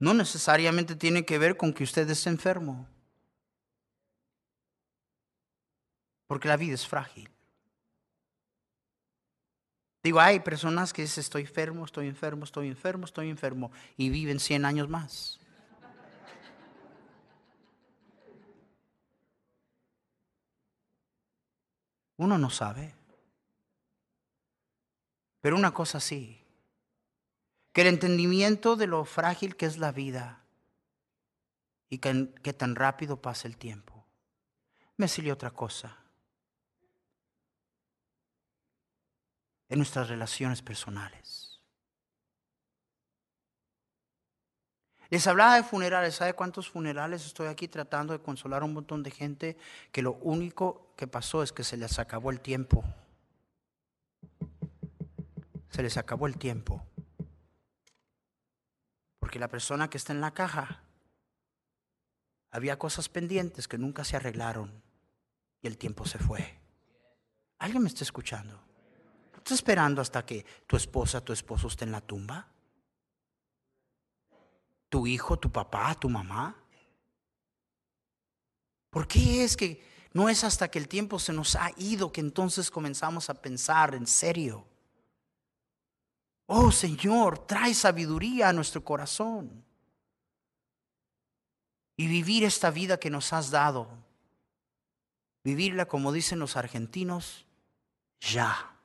No necesariamente tiene que ver con que usted esté enfermo, porque la vida es frágil. Digo, hay personas que dicen, estoy enfermo, estoy enfermo, estoy enfermo, estoy enfermo, y viven 100 años más. Uno no sabe. Pero una cosa sí, que el entendimiento de lo frágil que es la vida y que, tan rápido pasa el tiempo, me salió otra cosa. en nuestras relaciones personales. Les hablaba de funerales. ¿Sabe cuántos funerales estoy aquí tratando de consolar a un montón de gente que lo único que pasó es que se les acabó el tiempo? Se les acabó el tiempo. Porque la persona que está en la caja había cosas pendientes que nunca se arreglaron y el tiempo se fue. ¿Alguien me está escuchando? ¿Estás esperando hasta que tu esposa, tu esposo esté en la tumba? ¿Tu hijo, tu papá, tu mamá? ¿Por qué es que no es hasta que el tiempo se nos ha ido que entonces comenzamos a pensar en serio? Oh Señor, trae sabiduría a nuestro corazón. Y vivir esta vida que nos has dado. Vivirla como dicen los argentinos, ya.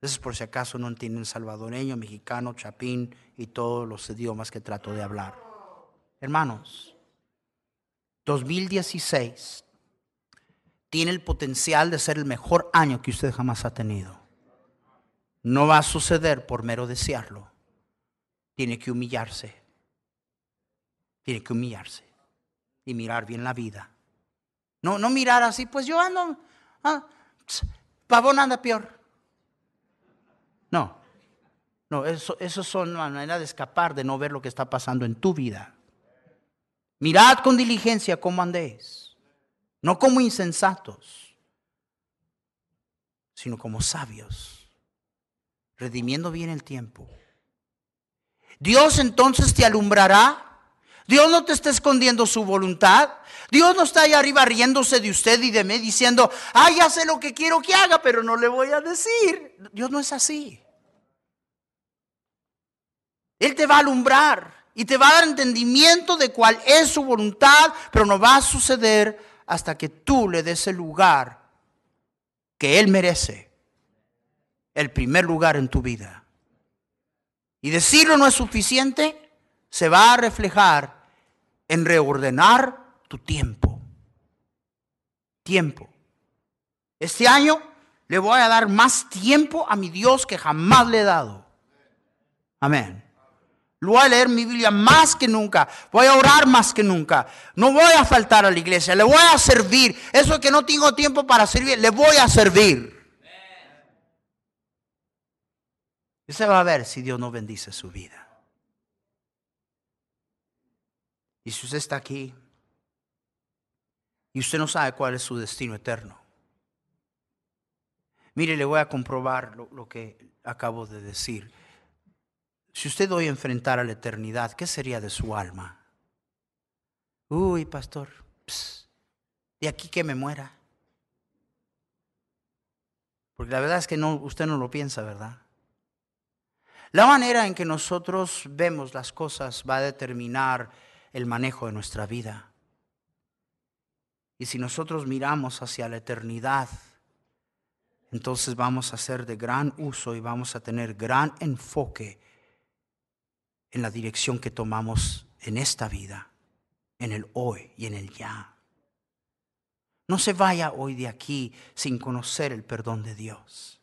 Eso es por si acaso no entienden salvadoreño, mexicano, chapín y todos los idiomas que trato de hablar. Hermanos, 2016 tiene el potencial de ser el mejor año que usted jamás ha tenido. No va a suceder por mero desearlo, tiene que humillarse. Tiene que humillarse y mirar bien la vida. No, no mirar así, pues yo ando, ah, pavón anda peor. No, no, eso, eso son maneras de escapar, de no ver lo que está pasando en tu vida. Mirad con diligencia cómo andéis, no como insensatos, sino como sabios, redimiendo bien el tiempo. Dios entonces te alumbrará. Dios no te está escondiendo su voluntad. Dios no está ahí arriba riéndose de usted y de mí diciendo, ay, ya sé lo que quiero que haga, pero no le voy a decir. Dios no es así. Él te va a alumbrar y te va a dar entendimiento de cuál es su voluntad, pero no va a suceder hasta que tú le des el lugar que Él merece, el primer lugar en tu vida. Y decirlo no es suficiente, se va a reflejar en reordenar tu tiempo. Tiempo. Este año le voy a dar más tiempo a mi Dios que jamás le he dado. Amén. Voy a leer mi Biblia más que nunca. Voy a orar más que nunca. No voy a faltar a la iglesia. Le voy a servir. Eso que no tengo tiempo para servir, le voy a servir. Se va a ver si Dios no bendice su vida. Y si usted está aquí y usted no sabe cuál es su destino eterno, mire, le voy a comprobar lo, que acabo de decir. Si usted hoy enfrentara la eternidad, ¿qué sería de su alma? Uy, pastor, de aquí que me muera. Porque la verdad es que no, usted no lo piensa, ¿verdad? La manera en que nosotros vemos las cosas va a determinar el manejo de nuestra vida. Y si nosotros miramos hacia la eternidad, entonces vamos a ser de gran uso y vamos a tener gran enfoque en la dirección que tomamos en esta vida, en el hoy y en el ya. No se vaya hoy de aquí sin conocer el perdón de Dios.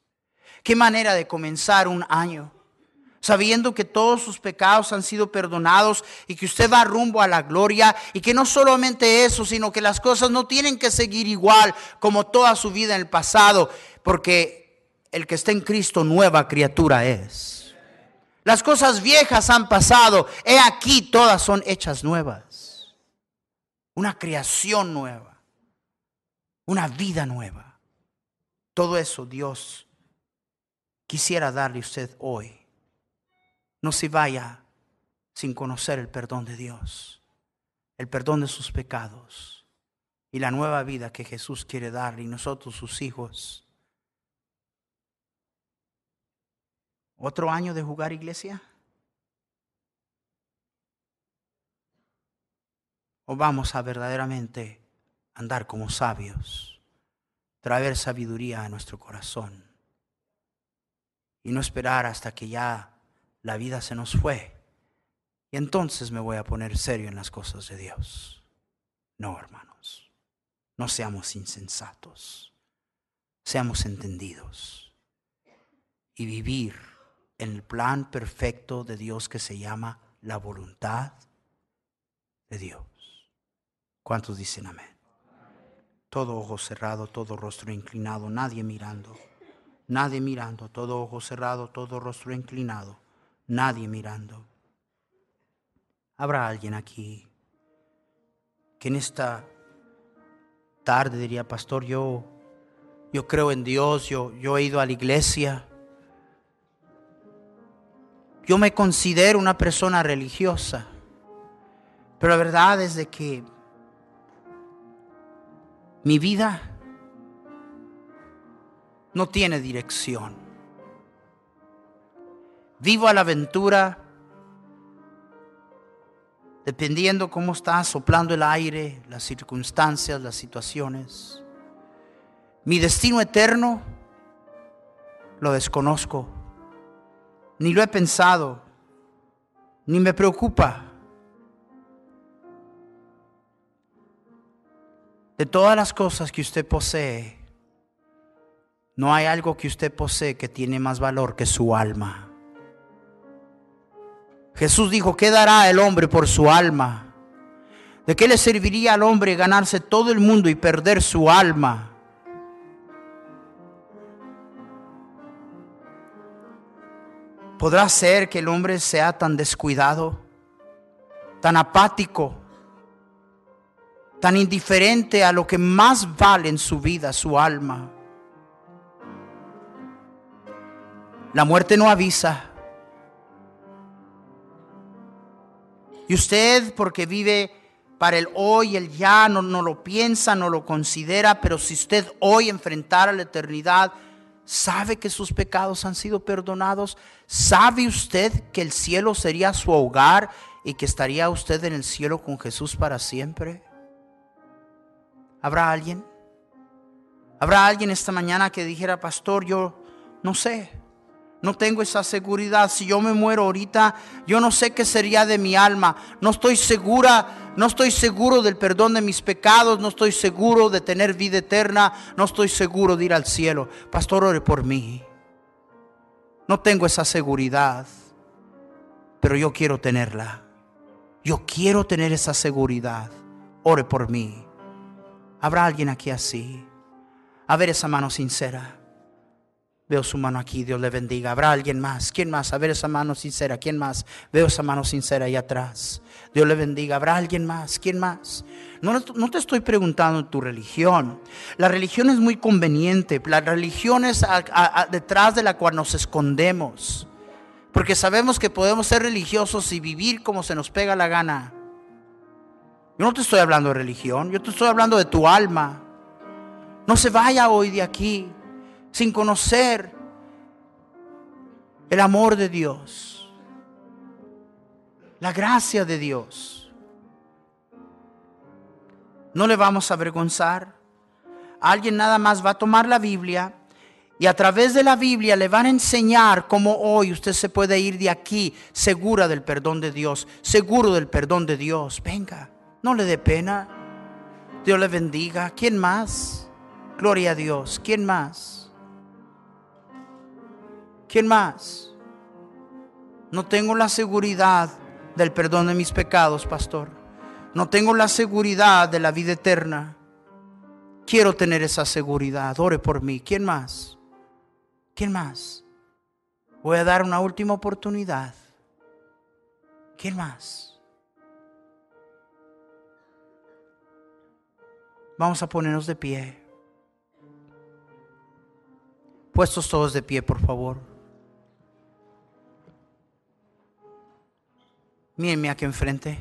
Qué manera de comenzar un año sabiendo que todos sus pecados han sido perdonados y que usted va rumbo a la gloria y que no solamente eso, sino que las cosas no tienen que seguir igual como toda su vida en el pasado, porque el que está en Cristo nueva criatura es. Las cosas viejas han pasado. He aquí, todas son hechas nuevas. Una creación nueva. Una vida nueva. Todo eso Dios quisiera darle a usted hoy. No se vaya sin conocer el perdón de Dios. El perdón de sus pecados. Y la nueva vida que Jesús quiere darle y nosotros sus hijos. ¿Otro año de jugar iglesia? ¿O vamos a verdaderamente andar como sabios, traer sabiduría a nuestro corazón y no esperar hasta que ya la vida se nos fue y entonces me voy a poner serio en las cosas de Dios? No, hermanos, no seamos insensatos, seamos entendidos y vivir en el plan perfecto de Dios que se llama la voluntad de Dios. ¿Cuántos dicen amén? Todo ojo cerrado, todo rostro inclinado, nadie mirando, nadie mirando, todo ojo cerrado, todo rostro inclinado, nadie mirando. Habrá alguien aquí que en esta tarde diría, pastor, yo, yo creo en Dios, yo, yo he ido a la iglesia yo me considero una persona religiosa, pero la verdad es de que mi vida no tiene dirección. Vivo a la aventura dependiendo cómo está soplando el aire, las circunstancias, las situaciones. Mi destino eterno lo desconozco ni lo he pensado, ni me preocupa. De todas las cosas que usted posee, no hay algo que usted posee que tiene más valor que su alma. Jesús dijo, ¿qué dará el hombre por su alma? ¿De qué le serviría al hombre ganarse todo el mundo y perder su alma? ¿Podrá ser que el hombre sea tan descuidado, tan apático, tan indiferente a lo que más vale en su vida, su alma? La muerte no avisa. Y usted, porque vive para el hoy, el ya, no, no lo piensa, no lo considera, pero si usted hoy enfrentara la eternidad, ¿sabe que sus pecados han sido perdonados? ¿Sabe usted que el cielo sería su hogar y que estaría usted en el cielo con Jesús para siempre? ¿Habrá alguien? ¿Habrá alguien esta mañana que dijera, pastor, yo no sé? No tengo esa seguridad. Si yo me muero ahorita, yo no sé qué sería de mi alma. No estoy segura, no estoy seguro del perdón de mis pecados, no estoy seguro de tener vida eterna, no estoy seguro de ir al cielo. Pastor, ore por mí. No tengo esa seguridad, pero yo quiero tenerla. Yo quiero tener esa seguridad. Ore por mí. ¿Habrá alguien aquí así? A ver esa mano sincera. Veo su mano aquí, Dios le bendiga. ¿Habrá alguien más? ¿Quién más? A ver esa mano sincera. ¿Quién más? Veo esa mano sincera ahí atrás. Dios le bendiga. ¿Habrá alguien más? ¿Quién más? No, te estoy preguntando tu religión. La religión es muy conveniente. La religión es detrás de la cual nos escondemos. Porque sabemos que podemos ser religiosos y vivir como se nos pega la gana. Yo no te estoy hablando de religión, yo te estoy hablando de tu alma. No se vaya hoy de aquí sin conocer el amor de Dios, la gracia de Dios. No le vamos a avergonzar. Alguien nada más va a tomar la Biblia y a través de la Biblia le van a enseñar cómo hoy usted se puede ir de aquí segura del perdón de Dios, seguro del perdón de Dios. Venga, no le dé pena. Dios le bendiga. ¿Quién más? Gloria a Dios. ¿Quién más? ¿Quién más? No tengo la seguridad del perdón de mis pecados, pastor. No tengo la seguridad de la vida eterna. Quiero tener esa seguridad. Ore por mí. ¿Quién más? ¿Quién más? Voy a dar una última oportunidad. ¿Quién más? Vamos a ponernos de pie. Puestos todos de pie, por favor. Mírenme aquí enfrente.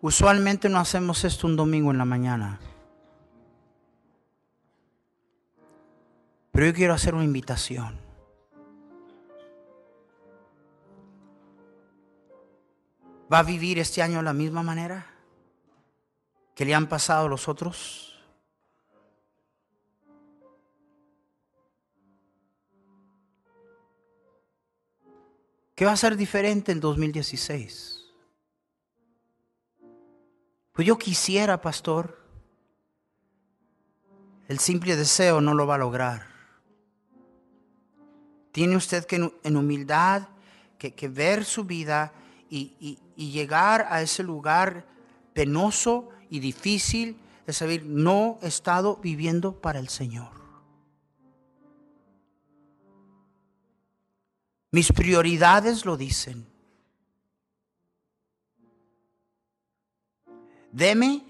Usualmente no hacemos esto un domingo en la mañana. Pero yo quiero hacer una invitación. ¿Va a vivir este año de la misma manera que le han pasado los otros? ¿Qué va a ser diferente en 2016? Pues yo quisiera, pastor, el simple deseo no lo va a lograr. Tiene usted que en humildad que, ver su vida y, y llegar a ese lugar penoso y difícil de saber, no he estado viviendo para el Señor. Mis prioridades lo dicen. Deme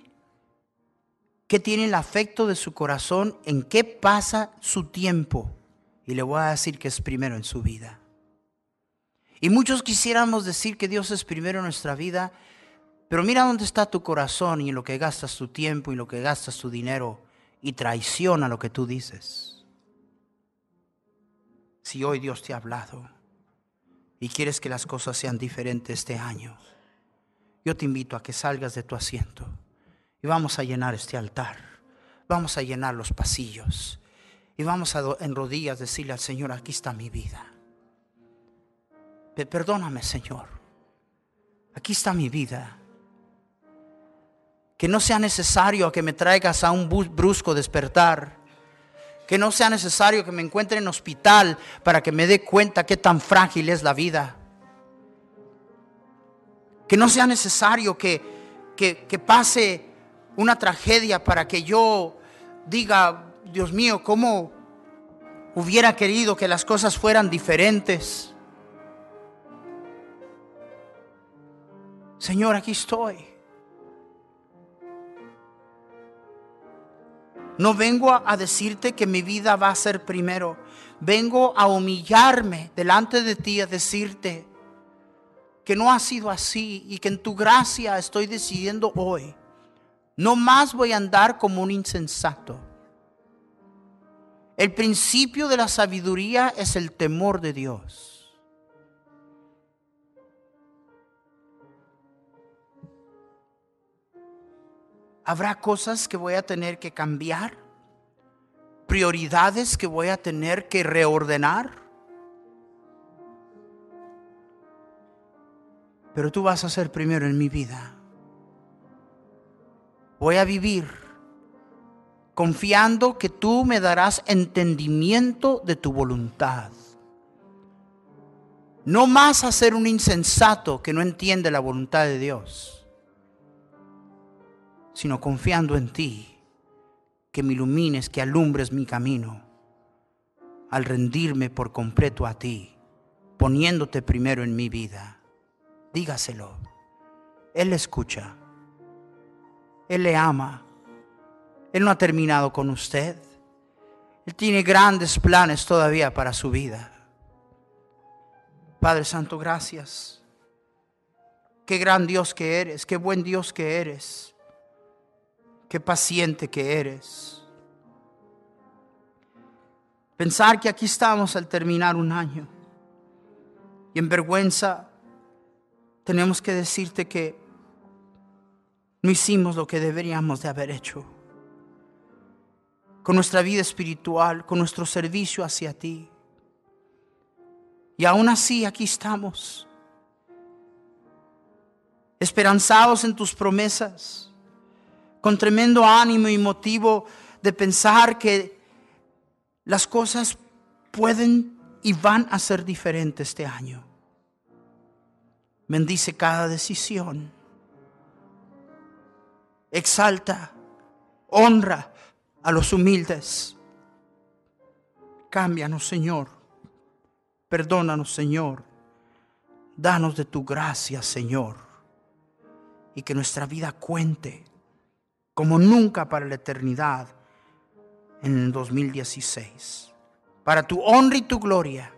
qué tiene el afecto de su corazón, en qué pasa su tiempo. Y le voy a decir que es primero en su vida. Y muchos quisiéramos decir que Dios es primero en nuestra vida, pero mira dónde está tu corazón y en lo que gastas tu tiempo y en lo que gastas tu dinero y traiciona lo que tú dices. Si hoy Dios te ha hablado y quieres que las cosas sean diferentes este año, yo te invito a que salgas de tu asiento y vamos a llenar este altar, vamos a llenar los pasillos y vamos a en rodillas decirle al Señor, aquí está mi vida. Perdóname, Señor. Aquí está mi vida. Que no sea necesario que me traigas a un brusco despertar que no sea necesario que me encuentre en hospital para que me dé cuenta qué tan frágil es la vida. Que no sea necesario que, que, pase una tragedia para que yo diga, Dios mío, ¿cómo hubiera querido que las cosas fueran diferentes? Señor, aquí estoy. No vengo a decirte que mi vida va a ser primero. Vengo a humillarme delante de ti, a decirte que no ha sido así y que en tu gracia estoy decidiendo hoy. No más voy a andar como un insensato. El principio de la sabiduría es el temor de Dios. Habrá cosas que voy a tener que cambiar, prioridades que voy a tener que reordenar. Pero tú vas a ser primero en mi vida. Voy a vivir confiando que tú me darás entendimiento de tu voluntad. No más a ser un insensato que no entiende la voluntad de Dios sino confiando en ti, que me ilumines, que alumbres mi camino, al rendirme por completo a ti, poniéndote primero en mi vida. Dígaselo. Él le escucha. Él le ama. Él no ha terminado con usted. Él tiene grandes planes todavía para su vida. Padre Santo, gracias. Qué gran Dios que eres, qué buen Dios que eres qué paciente que eres. Pensar que aquí estamos al terminar un año y en vergüenza tenemos que decirte que no hicimos lo que deberíamos de haber hecho. Con nuestra vida espiritual, con nuestro servicio hacia ti. Y aún así aquí estamos, esperanzados en tus promesas con tremendo ánimo y motivo de pensar que las cosas pueden y van a ser diferentes este año. Bendice cada decisión. Exalta, honra a los humildes. Cámbianos, Señor. Perdónanos, Señor. Danos de tu gracia, Señor. Y que nuestra vida cuente como nunca para la eternidad en el 2016. Para tu honra y tu gloria,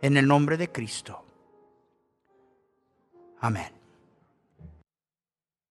en el nombre de Cristo. Amén.